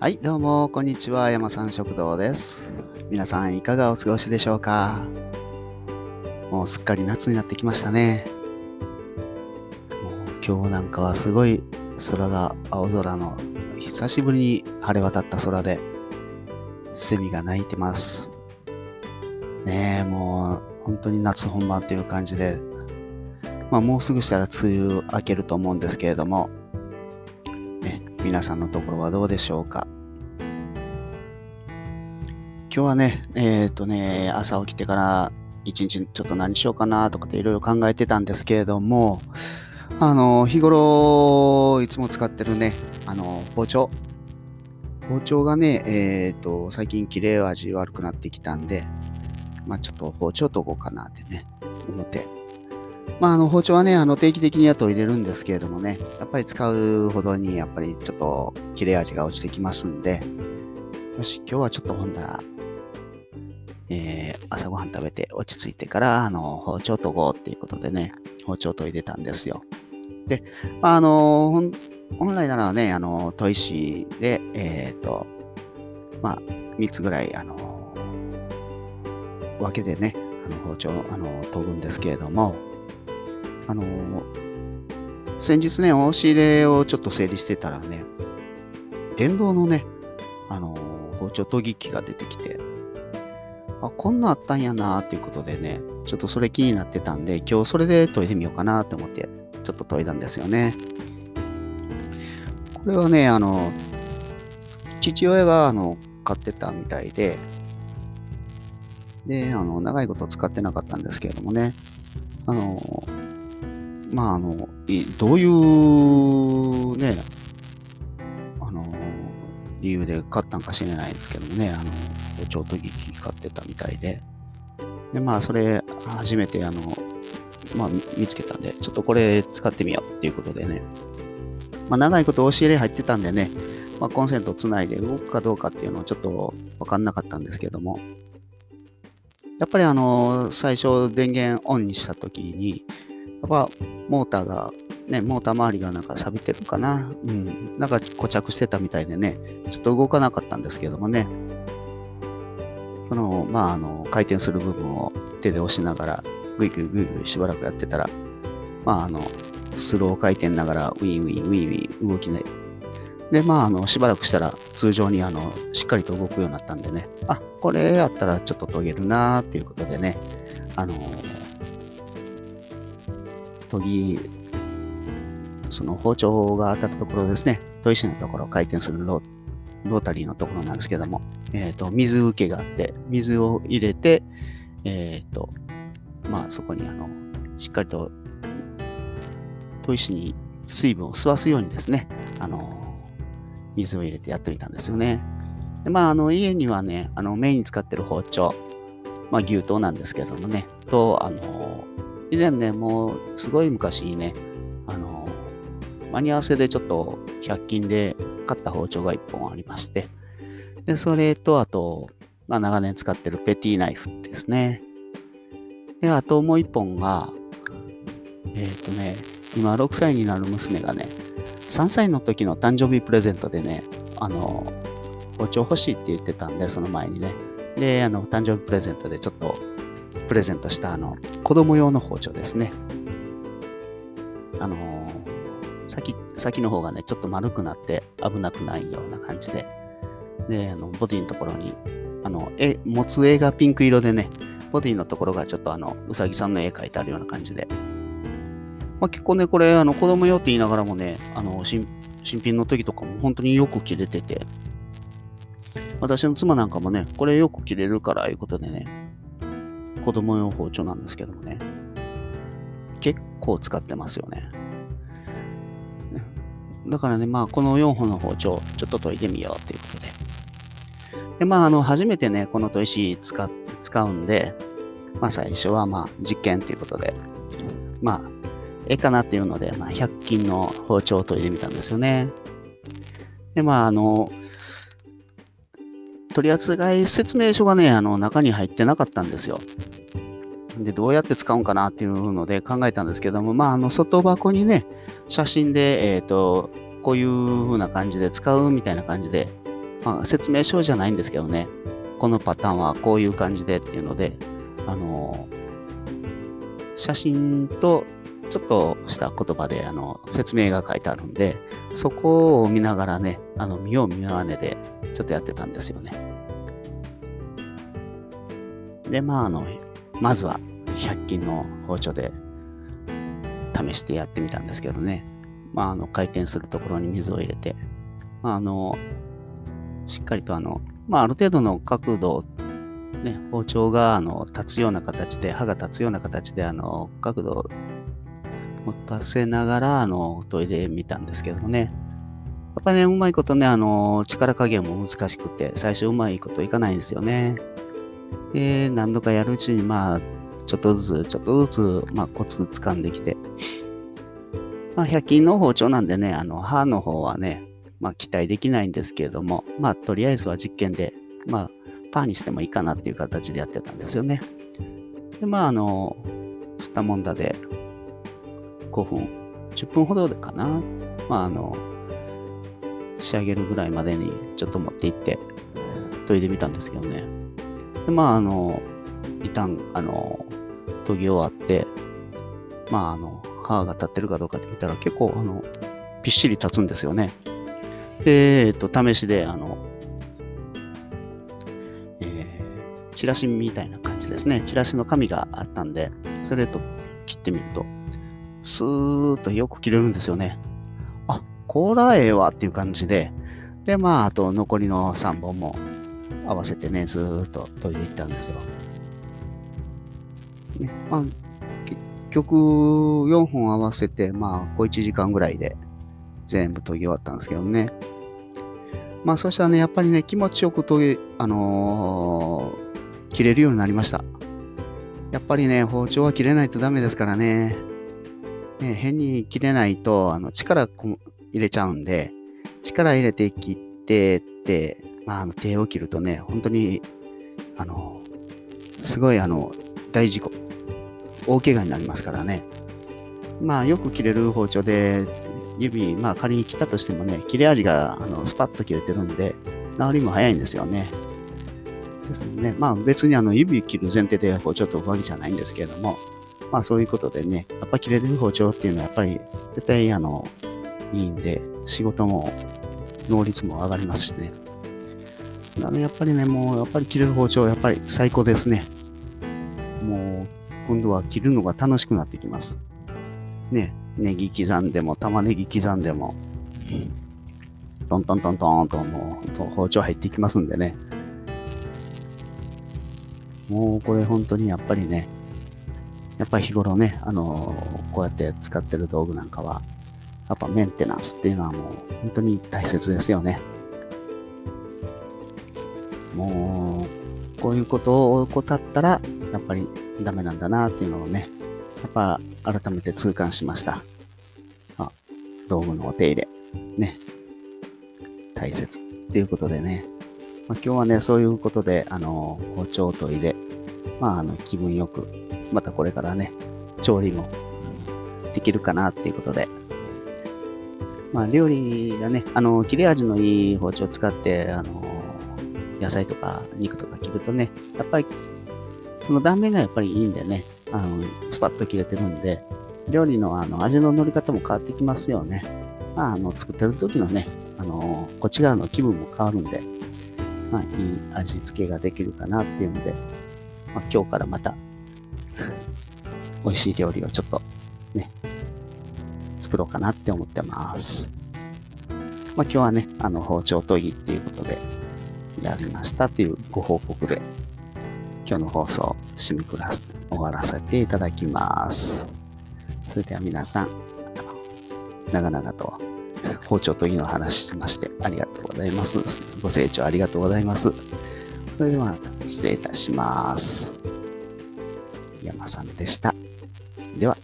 はい、どうも、こんにちは。山さん食堂です。皆さん、いかがお過ごしでしょうか？もうすっかり夏になってきましたね。もう今日なんかはすごい空が青空の久しぶりに晴れ渡った空で、セミが鳴いてます。ねえ、もう本当に夏本番という感じで、まあもうすぐしたら梅雨明けると思うんですけれども、皆さんのところはどうでしょうか？今日はね、えっ、とね、朝起きてから一日ちょっと何しようかなとかっていろいろ考えてたんですけれども、あの、日頃いつも使ってるね、あの、包丁。包丁がね、えっ、と、最近切れ味悪くなってきたんで、まあちょっと包丁とこうかなってね、思ってまあ、あの包丁はね、あの定期的に後入れるんですけれどもね、やっぱり使うほどにやっぱりちょっと切れ味が落ちてきますんで、よし、今日はちょっとほんだら、えー、朝ごはん食べて落ち着いてから、あの、包丁研ごうっていうことでね、包丁研いでたんですよ。で、まあ、あの、本来ならね、あの、砥石で、えっ、と、まあ、3つぐらい、あの、分けでね、あの包丁、あの、研ぐんですけれども、あのー先日ね、押し入れをちょっと整理してたらね、電動のね、あのー包丁研ぎ機が出てきて、あ、こんなんあったんやなーっていうことでね、ちょっとそれ気になってたんで、今日それで研いでみようかなと思って、ちょっと研いだんですよね。これはね、あの、父親が、あの、買ってたみたいで、で、あの、長いこと使ってなかったんですけれどもね、あの、まあ、あの、どういうね、あの、理由で買ったんか知れないですけどもね、あの、包丁研ぎ機買ってたみたいで、で、まあ、それ、初めて、あの、まあ、見つけたんで、ちょっとこれ使ってみようっていうことでね、まあ、長いこと押し入れ入ってたんでね、まあ、コンセントつないで動くかどうかっていうのはちょっとわかんなかったんですけども、やっぱりあの、最初電源オンにしたときに、っぱモーターが、ね、モーター周りがなんか錆びてるかな。うん。なんか固着してたみたいでね、ちょっと動かなかったんですけどもね。その、まあ、あの、回転する部分を手で押しながら、ぐいぐいぐいぐいしばらくやってたら、まあ、あの、スロー回転ながら、ウィンウィン、ウィンウィン動きね。で、まあ、あの、しばらくしたら、通常に、あの、しっかりと動くようになったんでね、あ、これやったらちょっと研げるなーっていうことでね、あの、研ぎ、その包丁が当たるところですね、砥石のところ、回転するロータリーのところなんですけども、えっ、と、水受けがあって、水を入れて、えっ、と、まあ、そこにあの、しっかりと、砥石に水分を吸わすようにですね、あの、水を入れてやってみたんですよね。で、まあ、あの、家にはね、あの、メインに使ってる包丁、まあ、牛刀なんですけどもね、と、あの、以前ね、もう、すごい昔にね、あの、間に合わせでちょっと100均で買った包丁が1本ありまして、で、それと、あと、まあ、長年使ってるペティナイフですね。で、あともう1本が、えっ、とね、今6歳になる娘がね、3歳の時の誕生日プレゼントでね、あの、包丁欲しいって言ってたんで、その前にね。で、あの、誕生日プレゼントでちょっとプレゼントした、あの、子供用の包丁ですね。あのー先、先の方がね、ちょっと丸くなって危なくないような感じで。で、あの、ボディのところに、あの、絵、持つ絵がピンク色でね、ボディのところがちょっとあの、うさぎさんの絵描いてあるような感じで。まあ、結構ね、これ、あの、子供用って言いながらもね、あの、新、新品の時とかも本当によく切れてて、私の妻なんかもね、これよく切れるから、いうことでね、子供用包丁なんですけどもね、結構使ってますよね。だからね、まあ、この4本の包丁、ちょっと研いでみようということで。で、まあ、あの、初めてね、この砥石使使うんで、まあ、最初はまあ、実験ということで、まあ、ええかなっていうので、まあ、100均の包丁を研いでみたんですよね。で、まあ、あの、取扱説明書がね、あの、中に入ってなかったんですよ。で、どうやって使うんかなっていうので考えたんですけども、まあ、あの、外箱にね、写真で、えっ、と、こういう風な感じで使うみたいな感じでまあ、説明書じゃないんですけどね、このパターンはこういう感じでっていうので、あの、写真とちょっとした言葉であの説明が書いてあるんで、そこを見ながらね、あの見よう見まねでちょっとやってたんですよね。で、まあ、あの、まずは100均の包丁で試してやってみたんですけどね。まあ、あの、回転するところに水を入れて、まあ、あの、しっかりとあの、まあ、ある程度の角度、ね、包丁があの立つような形で、刃が立つような形で、あの、角度持たせながら、あの、研いでみたんですけどもね。やっぱね、うまいことね、あの、力加減も難しくて、最初うまいこといかないんですよね。で、何度かやるうちに、まあ、ちょっとずつ、ちょっとずつ、まあ、コツ掴んできて、まあ、100均の包丁なんでね、あの、刃の方はね、まあ、期待できないんですけれども、まあ、とりあえずは実験で、まあ、パーにしてもいいかなっていう形でやってたんですよね。で、まあ、あの、吸ったもんだで、5分、10分ほどかな。まあ、あの、仕上げるぐらいまでにちょっと持っていって、研いでみたんですけどね。で、まあ、あの、一旦、あの、研ぎ終わって、まあ、あの、歯が立ってるかどうかって見たら結構、あの、ぴっしり立つんですよね。で、えっと、試しで、あの、えー、チラシみたいな感じですね。チラシの紙があったんで、それと切ってみると、スーッとよく切れるんですよね。あ、こらええわっていう感じで、で、まあ、あと残りの3本も合わせてね、ずーっと研いでいったんですよ。ね、まあ、結局4本合わせて、まあ、小1時間ぐらいで全部研ぎ終わったんですけどね。まあ、そしたらね、やっぱりね、気持ちよく研ぎ、あのー、切れるようになりました。やっぱりね、包丁は切れないとダメですからね。ね変に切れないと、あの、力入れちゃうんで、力入れて切ってって、まあ、あの手を切るとね、本当に、あの、すごいあの、大事故、大怪我になりますからね。まあ、よく切れる包丁で、指、まあ仮に切ったとしてもね、切れ味があのスパッと切れてるんで、治りも早いんですよね。ですね。まあ別にあの指切る前提で包丁とわけじゃないんですけれども、まあそういうことでね、やっぱ切れてる包丁っていうのはやっぱり絶対あの、いいんで、仕事も能率も上がりますしね。やっぱりね、もうやっぱり切れる包丁やっぱり最高ですね。もう今度は切るのが楽しくなってきます。ね、ネギ刻んでも、玉ねぎ刻んでも、トントントントンともう包丁入っていきますんでね。もうこれ本当にやっぱりね、やっぱり日頃ね、あのー、こうやって使ってる道具なんかは、やっぱメンテナンスっていうのはもう本当に大切ですよね。もう、こういうことを怠ったら、やっぱりダメなんだなっていうのをね、やっぱ改めて痛感しました。あ道具のお手入れ、ね、大切っていうことでね、まあ、今日はね、そういうことで、あの、包丁研いで、まあ、あの、気分よく、またこれからね、調理もできるかなっていうことで、まあ、料理がね、あの、切れ味のいい包丁を使って、あの、野菜とか肉とか切るとね、やっぱり、その断面がやっぱりいいんでね、あの、スパッと切れてるんで、料理のあの味の乗り方も変わってきますよね。まあ、あの、作ってる時のね、あの、こっち側の気分も変わるんで、まあ、いい味付けができるかなっていうので、まあ、今日からまた、美味しい料理をちょっと、ね、作ろうかなって思ってます。まあ、今日はね、あの、包丁研ぎっていうことで、やりましたっていうご報告で、今日の放送、締めくらす、終わらせていただきます。それでは皆さん、長々と包丁研ぎの話しましてありがとうございます。ご清聴ありがとうございます。それでは失礼いたします。山さんでした。では。